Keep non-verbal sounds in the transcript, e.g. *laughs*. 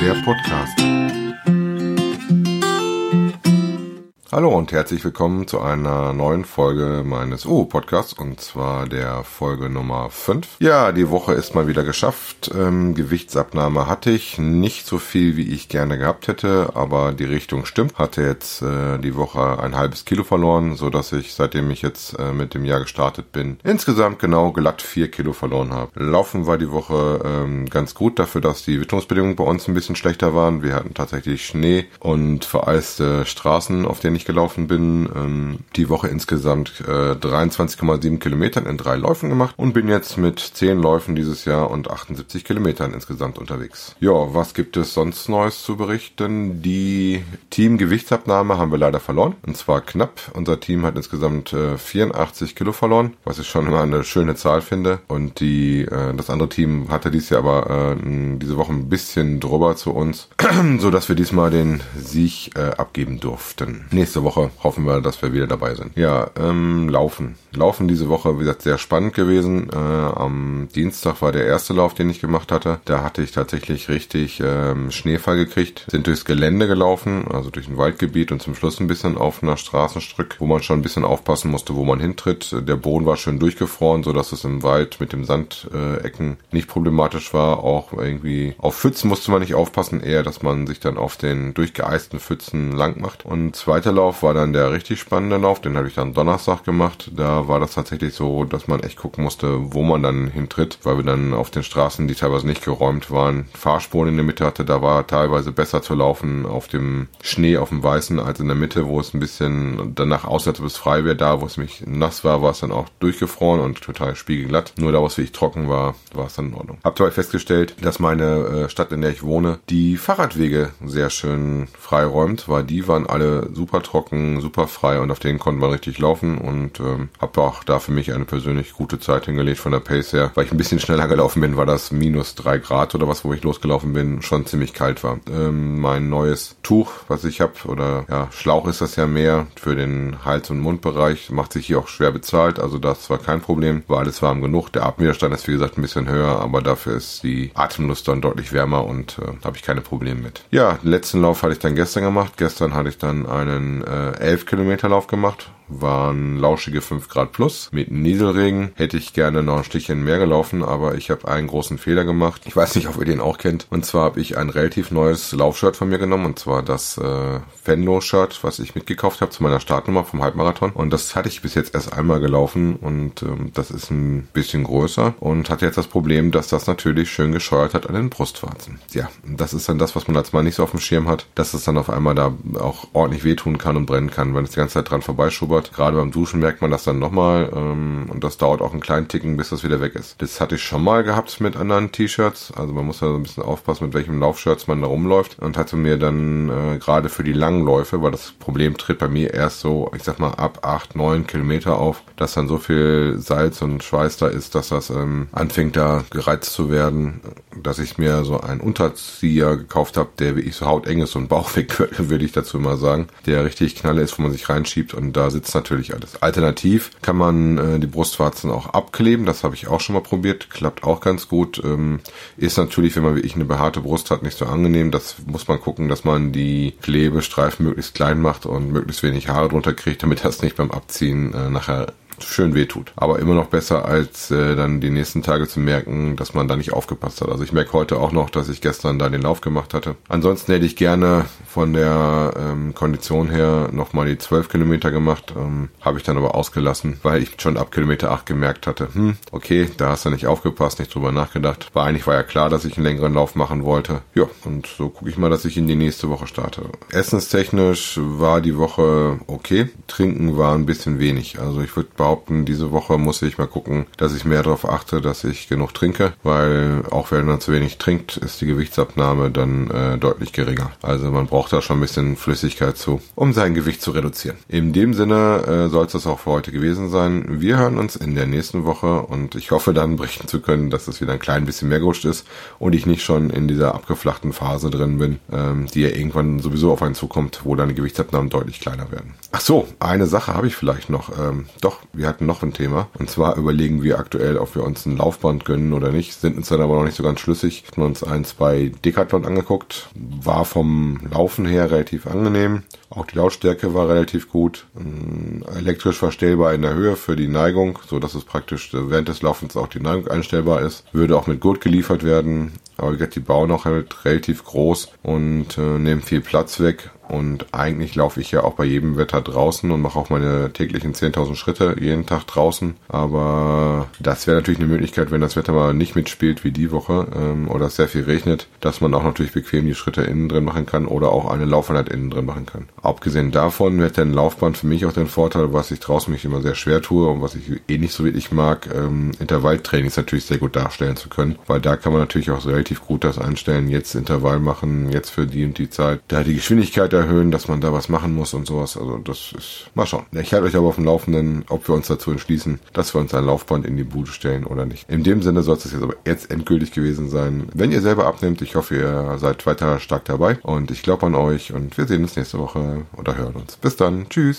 der Podcast. Hallo und herzlich willkommen zu einer neuen Folge meines UU-Podcasts und zwar der Folge Nummer 5. Ja, die Woche ist mal wieder geschafft. Ähm, Gewichtsabnahme hatte ich, nicht so viel wie ich gerne gehabt hätte, aber die Richtung stimmt. Hatte jetzt äh, die Woche ein halbes Kilo verloren, so dass ich, seitdem ich jetzt äh, mit dem Jahr gestartet bin, insgesamt genau glatt vier Kilo verloren habe. Laufen war die Woche ähm, ganz gut dafür, dass die Witterungsbedingungen bei uns ein bisschen schlechter waren. Wir hatten tatsächlich Schnee und vereiste Straßen, auf denen ich gelaufen bin. Ähm, die Woche insgesamt äh, 23,7 Kilometern in drei Läufen gemacht und bin jetzt mit 10 Läufen dieses Jahr und 78 Kilometern insgesamt unterwegs. Ja, was gibt es sonst Neues zu berichten? Die Team-Gewichtsabnahme haben wir leider verloren und zwar knapp. Unser Team hat insgesamt äh, 84 Kilo verloren, was ich schon immer eine schöne Zahl finde. Und die äh, das andere Team hatte dies Jahr aber äh, diese Woche ein bisschen drüber zu uns, *clears throat* so dass wir diesmal den Sieg äh, abgeben durften. Nächste Woche hoffen wir, dass wir wieder dabei sind. Ja, ähm, Laufen. Laufen diese Woche, wie gesagt, sehr spannend gewesen. Äh, am Dienstag war der erste Lauf, den ich gemacht hatte. Da hatte ich tatsächlich richtig ähm, Schneefall gekriegt. Sind durchs Gelände gelaufen, also durch ein Waldgebiet und zum Schluss ein bisschen auf einer Straßenstück, wo man schon ein bisschen aufpassen musste, wo man hintritt. Der Boden war schön durchgefroren, so dass es im Wald mit dem Sandecken äh, nicht problematisch war. Auch irgendwie auf Pfützen musste man nicht aufpassen, eher, dass man sich dann auf den durchgeeisten Pfützen lang macht. Und zweiter Lauf war dann der richtig spannende Lauf, den habe ich dann Donnerstag gemacht. Da war das tatsächlich so, dass man echt gucken musste, wo man dann hintritt, weil wir dann auf den Straßen, die teilweise nicht geräumt waren, Fahrspuren in der Mitte hatte. Da war teilweise besser zu laufen auf dem Schnee, auf dem Weißen, als in der Mitte, wo es ein bisschen danach aussah, als ob es frei wäre. Da, wo es mich nass war, war es dann auch durchgefroren und total spiegelglatt. Nur da, wo es wirklich trocken war, war es dann in Ordnung. Hab dabei festgestellt, dass meine äh, Stadt, in der ich wohne, die Fahrradwege sehr schön freiräumt, weil die waren alle super trocken, super frei und auf denen konnte man richtig laufen und ähm, habe auch da für mich eine persönlich gute Zeit hingelegt von der Pace her, weil ich ein bisschen schneller gelaufen bin, weil das minus drei Grad oder was, wo ich losgelaufen bin, schon ziemlich kalt war. Ähm, mein neues Tuch, was ich habe, oder ja, Schlauch ist das ja mehr für den Hals- und Mundbereich, macht sich hier auch schwer bezahlt, also das war kein Problem, war alles warm genug. Der Atemwiderstand ist wie gesagt ein bisschen höher, aber dafür ist die Atemlust dann deutlich wärmer und äh, habe ich keine Probleme mit. Ja, den letzten Lauf hatte ich dann gestern gemacht. Gestern hatte ich dann einen äh, 11 Kilometer Lauf gemacht waren lauschige 5 Grad plus. Mit Nieselregen hätte ich gerne noch ein Stückchen mehr gelaufen, aber ich habe einen großen Fehler gemacht. Ich weiß nicht, ob ihr den auch kennt. Und zwar habe ich ein relativ neues Laufshirt von mir genommen, und zwar das äh, Fenlo-Shirt, was ich mitgekauft habe zu meiner Startnummer vom Halbmarathon. Und das hatte ich bis jetzt erst einmal gelaufen und ähm, das ist ein bisschen größer und hatte jetzt das Problem, dass das natürlich schön gescheuert hat an den Brustwarzen. Ja, das ist dann das, was man als Mann nicht so auf dem Schirm hat, dass es dann auf einmal da auch ordentlich wehtun kann und brennen kann, wenn es die ganze Zeit dran vorbeischubbert dauert. Gerade beim Duschen merkt man das dann nochmal ähm, und das dauert auch einen kleinen Ticken, bis das wieder weg ist. Das hatte ich schon mal gehabt mit anderen T-Shirts. Also man muss da so ein bisschen aufpassen, mit welchem Laufshirts man da rumläuft und hatte mir dann äh, gerade für die langen Läufe, weil das Problem tritt bei mir erst so, ich sag mal, ab acht neun Kilometer auf, dass dann so viel Salz und Schweiß da ist, dass das ähm, anfängt da gereizt zu werden, dass ich mir so einen Unterzieher gekauft habe, der wie ich so hauteng ist, so *laughs* ein Bauchweg, würde ich dazu immer sagen, der richtig knalle ist, wo man sich reinschiebt und da sitzt natürlich alles. Alternativ kann man äh, die Brustwarzen auch abkleben, das habe ich auch schon mal probiert, klappt auch ganz gut. Ähm, ist natürlich, wenn man wie ich eine behaarte Brust hat, nicht so angenehm. Das muss man gucken, dass man die Klebestreifen möglichst klein macht und möglichst wenig Haare drunter kriegt, damit das nicht beim Abziehen äh, nachher schön wehtut. Aber immer noch besser, als äh, dann die nächsten Tage zu merken, dass man da nicht aufgepasst hat. Also ich merke heute auch noch, dass ich gestern da den Lauf gemacht hatte. Ansonsten hätte ich gerne von der ähm, Kondition her nochmal die 12 Kilometer gemacht. Ähm, Habe ich dann aber ausgelassen, weil ich schon ab Kilometer 8 gemerkt hatte, hm, okay, da hast du nicht aufgepasst, nicht drüber nachgedacht. War eigentlich war ja klar, dass ich einen längeren Lauf machen wollte. Ja, und so gucke ich mal, dass ich in die nächste Woche starte. Essenstechnisch war die Woche okay. Trinken war ein bisschen wenig. Also ich würde behaupten, diese Woche muss ich mal gucken, dass ich mehr darauf achte, dass ich genug trinke, weil auch wenn man zu wenig trinkt, ist die Gewichtsabnahme dann äh, deutlich geringer. Also man braucht da schon ein bisschen Flüssigkeit zu, um sein Gewicht zu reduzieren. In dem Sinne äh, soll es das auch für heute gewesen sein. Wir hören uns in der nächsten Woche und ich hoffe dann berichten zu können, dass es wieder ein klein bisschen mehr gerutscht ist und ich nicht schon in dieser abgeflachten Phase drin bin, ähm, die ja irgendwann sowieso auf einen zukommt, wo die Gewichtsabnahmen deutlich kleiner werden. Ach so, eine Sache habe ich vielleicht noch. Ähm, doch, wir hatten noch ein Thema. Und zwar überlegen wir aktuell, ob wir uns ein Laufband gönnen oder nicht. Sind uns dann aber noch nicht so ganz schlüssig. Haben uns eins bei Decathlon angeguckt. War vom Laufen her relativ angenehm. Auch die Lautstärke war relativ gut. Elektrisch verstellbar in der Höhe für die Neigung, so dass es praktisch während des Laufens auch die Neigung einstellbar ist. Würde auch mit Gurt geliefert werden. Aber wie gesagt, die bauen auch halt relativ groß und äh, nehmen viel Platz weg. Und eigentlich laufe ich ja auch bei jedem Wetter draußen und mache auch meine täglichen 10.000 Schritte jeden Tag draußen. Aber das wäre natürlich eine Möglichkeit, wenn das Wetter mal nicht mitspielt wie die Woche ähm, oder es sehr viel regnet, dass man auch natürlich bequem die Schritte innen drin machen kann oder auch eine Laufeinheit innen drin machen kann. Abgesehen davon wird ein Laufband für mich auch den Vorteil, was ich draußen mich immer sehr schwer tue und was ich eh nicht so wirklich mag, ähm, Intervalltrainings natürlich sehr gut darstellen zu können, weil da kann man natürlich auch relativ gut das einstellen, jetzt Intervall machen, jetzt für die und die Zeit, da die Geschwindigkeit erhöhen, dass man da was machen muss und sowas. Also das ist, mal schauen. Ich halte euch aber auf dem Laufenden, ob wir uns dazu entschließen, dass wir uns ein Laufband in die Bude stellen oder nicht. In dem Sinne soll es jetzt aber jetzt endgültig gewesen sein. Wenn ihr selber abnehmt, ich hoffe, ihr seid weiter stark dabei und ich glaube an euch und wir sehen uns nächste Woche oder hören uns. Bis dann. Tschüss.